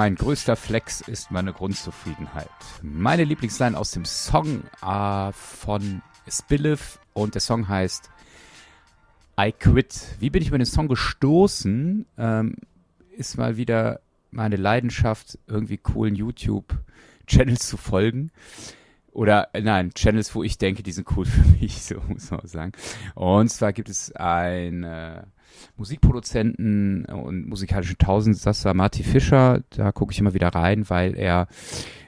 Mein größter Flex ist meine Grundzufriedenheit. Meine Lieblingsline aus dem Song äh, von Spiliff und der Song heißt I Quit. Wie bin ich über den Song gestoßen? Ähm, ist mal wieder meine Leidenschaft, irgendwie coolen YouTube-Channels zu folgen. Oder nein, Channels, wo ich denke, die sind cool für mich, so muss man sagen. Und zwar gibt es ein äh, Musikproduzenten und musikalischen Tausendsasser Marty Fischer. Da gucke ich immer wieder rein, weil er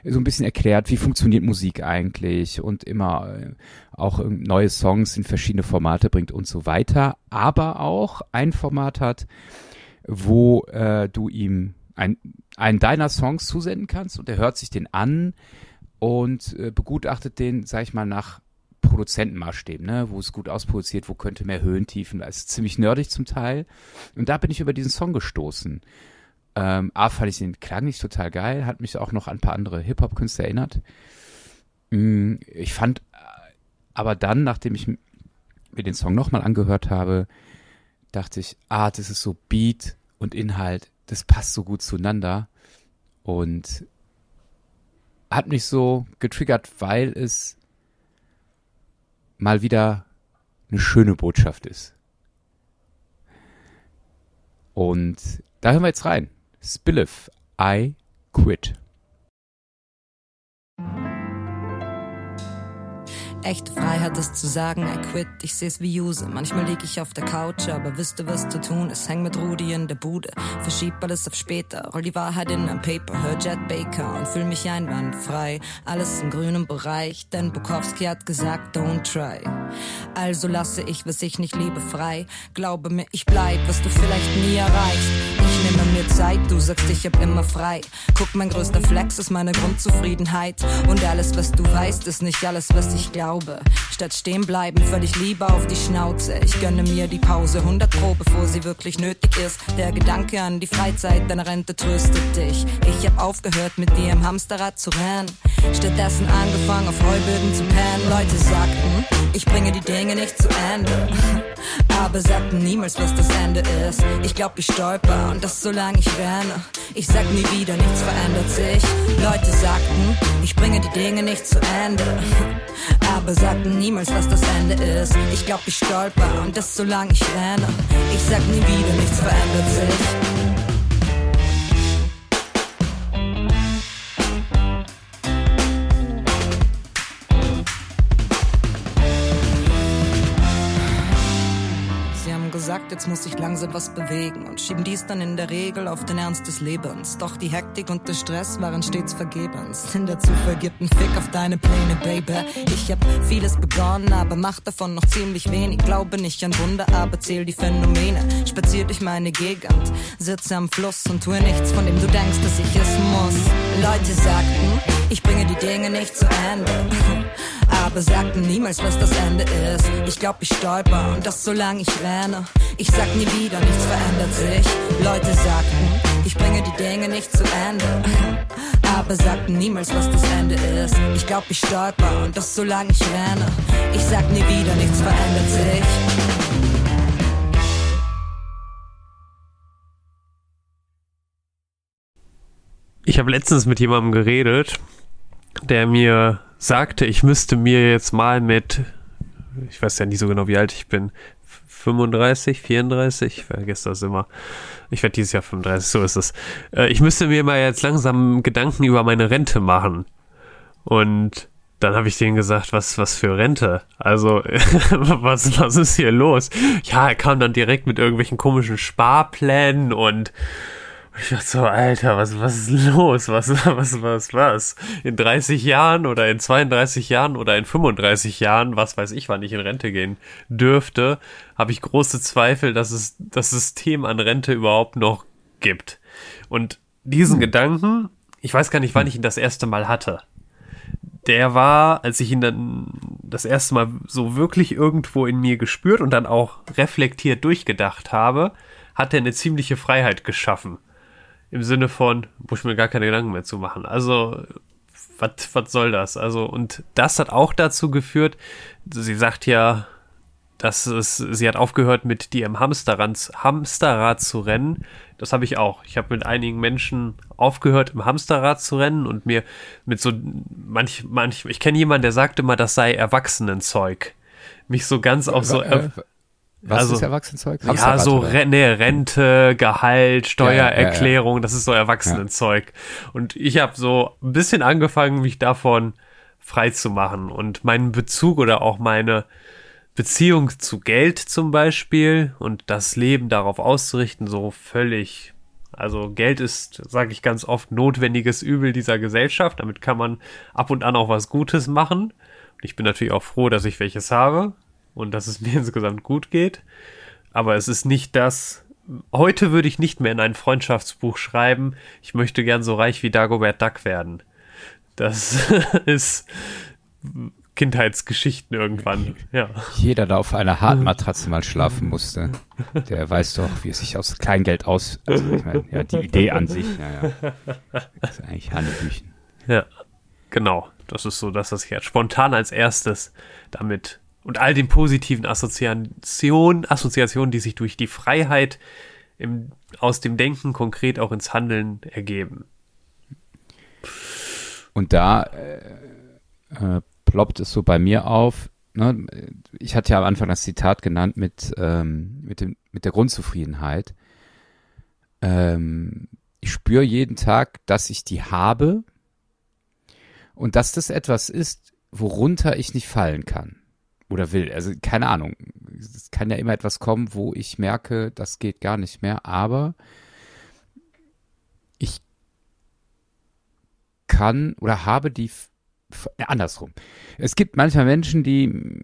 so ein bisschen erklärt, wie funktioniert Musik eigentlich und immer äh, auch neue Songs in verschiedene Formate bringt und so weiter. Aber auch ein Format hat, wo äh, du ihm ein, einen deiner Songs zusenden kannst und er hört sich den an und äh, begutachtet den, sag ich mal, nach Produzentenmaßstäben, ne, wo es gut ausproduziert, wo könnte mehr Höhentiefen, das ist ziemlich nerdig zum Teil. Und da bin ich über diesen Song gestoßen. Ähm, A, fand ich den Klang nicht total geil, hat mich auch noch an ein paar andere Hip-Hop-Künstler erinnert. Mm, ich fand äh, aber dann, nachdem ich mir den Song nochmal angehört habe, dachte ich, ah, das ist so Beat und Inhalt, das passt so gut zueinander. Und hat mich so getriggert, weil es mal wieder eine schöne Botschaft ist. Und da hören wir jetzt rein. Spiliff, I quit. Echte Freiheit ist zu sagen, I quit, ich seh's wie Use. Manchmal lieg ich auf der Couch, aber wüsste, was zu tun ist. Häng mit Rudi in der Bude, verschieb alles auf später. Roll die Wahrheit in ein Paper, hör Jet Baker und fühl mich einwandfrei. Alles im grünen Bereich, denn Bukowski hat gesagt, don't try. Also lasse ich, was ich nicht liebe, frei. Glaube mir, ich bleib, was du vielleicht nie erreichst. Nehme mir Zeit, du sagst, ich hab immer frei. Guck, mein größter Flex ist meine Grundzufriedenheit. Und alles, was du weißt, ist nicht alles, was ich glaube. Statt stehen bleiben, völlig lieber auf die Schnauze. Ich gönne mir die Pause 100 Pro, bevor sie wirklich nötig ist. Der Gedanke an die Freizeit deiner Rente tröstet dich. Ich hab aufgehört, mit dir im Hamsterrad zu rennen. Stattdessen angefangen, auf Heuböden zu pennen. Leute sagten, ich bringe die Dinge nicht zu Ende. Aber sagten niemals, was das Ende ist. Ich glaub, ich stolper und das solange ich renne. Ich sag nie wieder, nichts verändert sich. Leute sagten, ich bringe die Dinge nicht zu Ende. Aber sagten niemals, was das Ende ist. Ich glaub, ich stolper und das solange ich renne. Ich sag nie wieder, nichts verändert sich. Jetzt muss ich langsam was bewegen und schieben dies dann in der Regel auf den Ernst des Lebens. Doch die Hektik und der Stress waren stets vergebens. Denn der Zufall gibt einen Fick auf deine Pläne, Baby. Ich hab vieles begonnen, aber mach davon noch ziemlich wenig. Glaube nicht an Wunder, aber zähl die Phänomene. Spazier durch meine Gegend, sitze am Fluss und tue nichts, von dem du denkst, dass ich es muss. Leute sagten, ich bringe die Dinge nicht zu Ende. Aber sagten niemals, was das Ende ist. Ich glaub, ich stolper und das solange ich renne. Ich sag nie wieder, nichts verändert sich. Leute sagten, ich bringe die Dinge nicht zu Ende. Aber sagten niemals, was das Ende ist. Ich glaub, ich stolper und das solange ich renne. Ich sag nie wieder, nichts verändert sich. Ich habe letztens mit jemandem geredet, der mir sagte, ich müsste mir jetzt mal mit, ich weiß ja nicht so genau, wie alt ich bin, 35, 34, ich vergesse das immer. Ich werde dieses Jahr 35, so ist es. Äh, ich müsste mir mal jetzt langsam Gedanken über meine Rente machen. Und dann habe ich denen gesagt, was, was für Rente? Also, was, was ist hier los? Ja, er kam dann direkt mit irgendwelchen komischen Sparplänen und ich dachte so, Alter, was, was ist los? Was, was, was, was? In 30 Jahren oder in 32 Jahren oder in 35 Jahren, was weiß ich, wann ich in Rente gehen dürfte, habe ich große Zweifel, dass es das System an Rente überhaupt noch gibt. Und diesen hm. Gedanken, ich weiß gar nicht, wann ich ihn das erste Mal hatte. Der war, als ich ihn dann das erste Mal so wirklich irgendwo in mir gespürt und dann auch reflektiert durchgedacht habe, hat er eine ziemliche Freiheit geschaffen im Sinne von, muss ich mir gar keine Gedanken mehr zu machen. Also, was soll das? Also, und das hat auch dazu geführt, sie sagt ja, dass es, sie hat aufgehört, mit dir im Hamsterrad, Hamsterrad zu rennen. Das habe ich auch. Ich habe mit einigen Menschen aufgehört, im Hamsterrad zu rennen und mir mit so manch, manch, ich kenne jemanden, der sagte mal, das sei Erwachsenenzeug. Mich so ganz auf so. Äh, was also, ist Erwachsenenzeug? Ja, so Re nee, Rente, Gehalt, Steuererklärung, ja, ja, das ist so Erwachsenenzeug. Und ich habe so ein bisschen angefangen, mich davon frei zu machen und meinen Bezug oder auch meine Beziehung zu Geld zum Beispiel und das Leben darauf auszurichten, so völlig. Also Geld ist, sage ich ganz oft, notwendiges Übel dieser Gesellschaft. Damit kann man ab und an auch was Gutes machen. Und ich bin natürlich auch froh, dass ich welches habe und dass es mir insgesamt gut geht. Aber es ist nicht das. Heute würde ich nicht mehr in ein Freundschaftsbuch schreiben, ich möchte gern so reich wie Dagobert Duck werden. Das ist Kindheitsgeschichten irgendwann. Ja. Jeder, der auf einer Hartmatratze mal schlafen musste, der weiß doch, wie es sich aus Kleingeld aus. Also ich meine, ja, die Idee an sich, ja, ja. Das ist eigentlich Hanebüchen. Ja, genau. Das ist so das, was ich jetzt spontan als erstes damit und all den positiven Assoziationen, Assoziationen, die sich durch die Freiheit im, aus dem Denken konkret auch ins Handeln ergeben. Und da äh, äh, ploppt es so bei mir auf. Ne? Ich hatte ja am Anfang das Zitat genannt mit, ähm, mit, dem, mit der Grundzufriedenheit. Ähm, ich spüre jeden Tag, dass ich die habe und dass das etwas ist, worunter ich nicht fallen kann oder will. Also keine Ahnung. Es kann ja immer etwas kommen, wo ich merke, das geht gar nicht mehr. Aber ich kann oder habe die äh, andersrum. Es gibt manchmal Menschen, die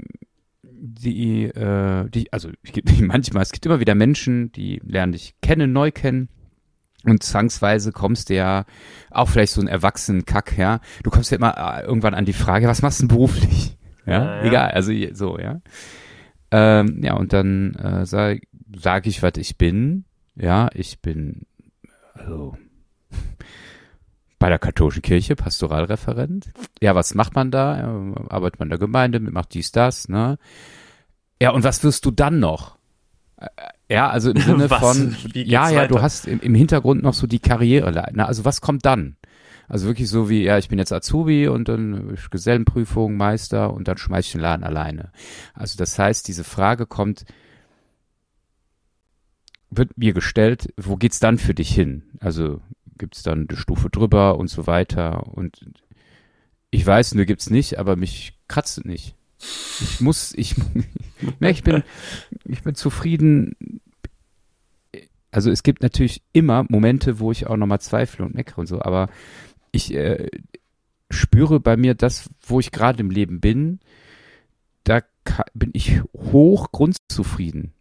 die, äh, die, also es gibt manchmal, es gibt immer wieder Menschen, die lernen dich kennen, neu kennen. Und zwangsweise kommst du ja auch vielleicht so ein erwachsenen Kack her. Du kommst ja immer äh, irgendwann an die Frage, was machst du denn beruflich? Ja, ja, egal, also so, ja. Ähm, ja, und dann äh, sage sag ich, was ich bin. Ja, ich bin, also, bei der katholischen Kirche, Pastoralreferent. Ja, was macht man da? Ja, arbeitet man in der Gemeinde, macht dies, das, ne? Ja, und was wirst du dann noch? Äh, ja, also im Sinne was? von, ja, ja, weiter? du hast im, im, Hintergrund noch so die Karriere. Ne? Also was kommt dann? Also wirklich so wie, ja, ich bin jetzt Azubi und dann Gesellenprüfung, Meister und dann schmeiß ich den Laden alleine. Also das heißt, diese Frage kommt, wird mir gestellt, wo geht's dann für dich hin? Also gibt's dann eine Stufe drüber und so weiter und ich weiß, nur gibt's nicht, aber mich kratzt nicht. Ich muss, ich, ne, ich bin, ich bin zufrieden. Also es gibt natürlich immer Momente, wo ich auch nochmal zweifle und meckere und so, aber ich äh, spüre bei mir das, wo ich gerade im Leben bin, da bin ich hoch grundzufrieden.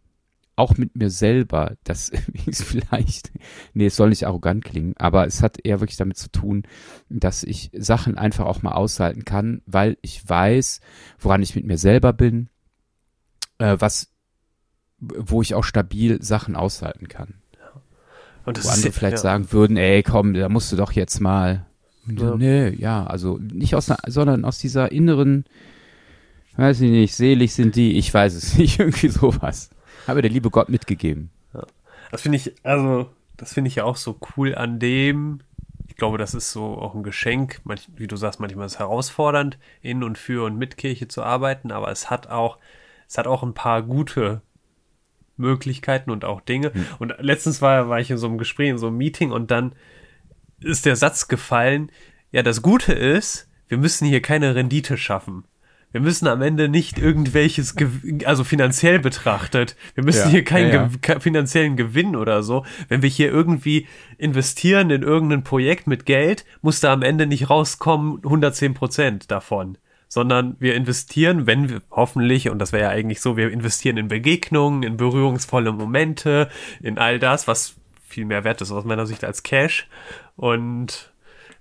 Auch mit mir selber. Das ist vielleicht, nee, es soll nicht arrogant klingen, aber es hat eher wirklich damit zu tun, dass ich Sachen einfach auch mal aushalten kann, weil ich weiß, woran ich mit mir selber bin, äh, was, wo ich auch stabil Sachen aushalten kann. Und das wo andere ist, vielleicht ja. sagen würden, ey, komm, da musst du doch jetzt mal ja. Nee, ja, also nicht aus einer, sondern aus dieser inneren, weiß ich nicht, selig sind die, ich weiß es nicht, irgendwie sowas. Habe der liebe Gott mitgegeben. Ja. Das finde ich, also, das finde ich ja auch so cool an dem. Ich glaube, das ist so auch ein Geschenk. Manch, wie du sagst, manchmal ist es herausfordernd, in und für und mit Kirche zu arbeiten, aber es hat auch, es hat auch ein paar gute Möglichkeiten und auch Dinge. Mhm. Und letztens war, war ich in so einem Gespräch, in so einem Meeting und dann ist der Satz gefallen, ja, das Gute ist, wir müssen hier keine Rendite schaffen. Wir müssen am Ende nicht irgendwelches, also finanziell betrachtet, wir müssen ja, hier keinen ja, ja. finanziellen Gewinn oder so. Wenn wir hier irgendwie investieren in irgendein Projekt mit Geld, muss da am Ende nicht rauskommen 110 Prozent davon. Sondern wir investieren, wenn wir hoffentlich, und das wäre ja eigentlich so, wir investieren in Begegnungen, in berührungsvolle Momente, in all das, was viel mehr wert ist aus meiner Sicht als Cash. Und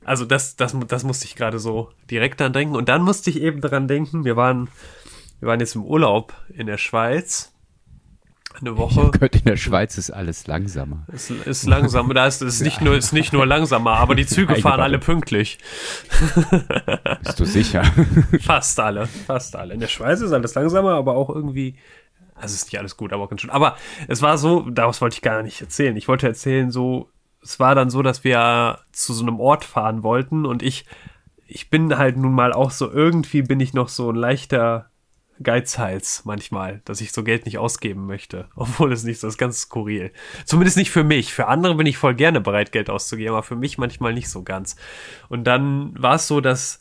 also das, das, das musste ich gerade so direkt dran denken. Und dann musste ich eben daran denken, wir waren, wir waren jetzt im Urlaub in der Schweiz. Eine Woche. Ich gehört, in der Schweiz ist alles langsamer. Es ist langsam. Da ist es nicht nur, ist nicht nur langsamer, aber die Züge fahren alle pünktlich. Bist du sicher? Fast alle. Fast alle. In der Schweiz ist alles langsamer, aber auch irgendwie Also ist nicht alles gut, aber ganz schön. Aber es war so, daraus wollte ich gar nicht erzählen. Ich wollte erzählen, so, es war dann so, dass wir zu so einem Ort fahren wollten und ich, ich bin halt nun mal auch so, irgendwie bin ich noch so ein leichter Geizhals manchmal, dass ich so Geld nicht ausgeben möchte. Obwohl es nicht so ist, ganz skurril. Zumindest nicht für mich. Für andere bin ich voll gerne bereit, Geld auszugeben, aber für mich manchmal nicht so ganz. Und dann war es so, dass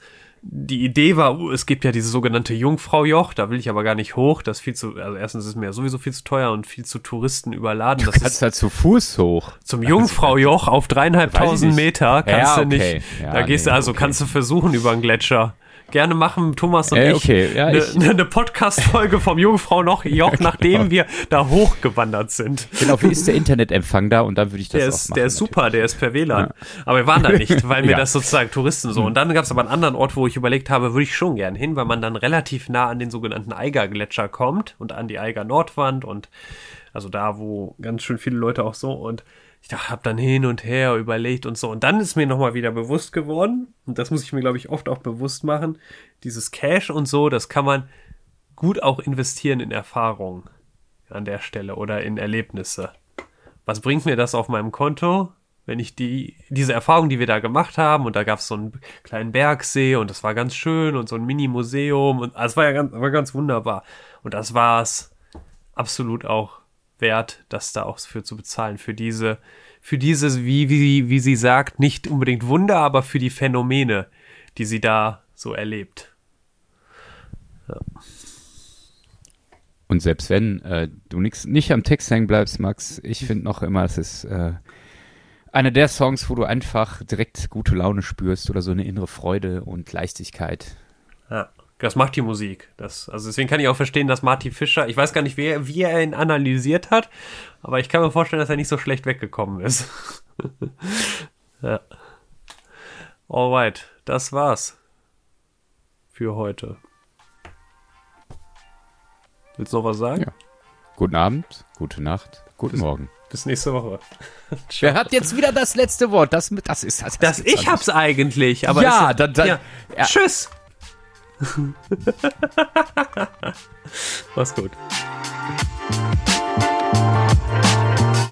die Idee war, uh, es gibt ja diese sogenannte Jungfrau-Joch, da will ich aber gar nicht hoch. Das ist viel zu, also erstens ist es mir sowieso viel zu teuer und viel zu Touristen überladen. Du das kannst da zu Fuß hoch. Zum Jungfrau-Joch auf dreieinhalbtausend. Meter kannst Ja, du okay. nicht. Ja, da gehst nee, du, also okay. kannst du versuchen über einen Gletscher. Gerne machen Thomas und Äh, ich okay, ja, eine ich- Podcast-Folge vom Jungfrau noch Joch, nachdem wir da hochgewandert sind. Genau, wie ist der Internetempfang da? Und dann würde ich das Der auch ist, machen. der ist super, der ist per WLAN. Aber wir waren da nicht, weil mir Ja. das sozusagen Touristen so. Und dann gab es aber einen anderen Ort, wo ich überlegt habe, würde ich schon gern hin, weil man dann relativ nah an den sogenannten Eiger-Gletscher kommt und an die Eiger-Nordwand und also da, wo ganz schön viele Leute auch so und ich dachte, hab dann hin und her überlegt und so. Und dann ist mir nochmal wieder bewusst geworden, und das muss ich mir, glaube ich, oft auch bewusst machen, dieses Cash und so, das kann man gut auch investieren in Erfahrung an der Stelle oder in Erlebnisse was bringt mir das auf meinem Konto, wenn ich die, diese Erfahrung, die wir da gemacht haben, und da gab es so einen kleinen Bergsee und das war ganz schön und so ein Mini-Museum und es war ja ganz, war ganz wunderbar. Und das war es absolut auch wert, das da auch für zu bezahlen, für diese, für dieses, wie, wie, wie sie sagt, nicht unbedingt Wunder, aber für die Phänomene, die sie da so erlebt. Und selbst wenn äh, du nix, nicht am Text hängen bleibst, Max, ich finde noch immer, es ist äh, einer der Songs, wo du einfach direkt gute Laune spürst oder so eine innere Freude und Leichtigkeit. Ja, das macht die Musik. Das, also deswegen kann ich auch verstehen, dass Marty Fischer, ich weiß gar nicht, wer, wie er ihn analysiert hat, aber ich kann mir vorstellen, dass er nicht so schlecht weggekommen ist. ja. Alright, das war's für heute. Willst du noch was sagen? Ja. Guten Abend, gute Nacht, guten Morgen. Bis nächste Woche. Wer hat jetzt wieder das letzte Wort? Das, das ist das. Das gibt's ich hab's eigentlich, aber Ja, dann- dann- ja. ja. Tschüss. Mach's gut.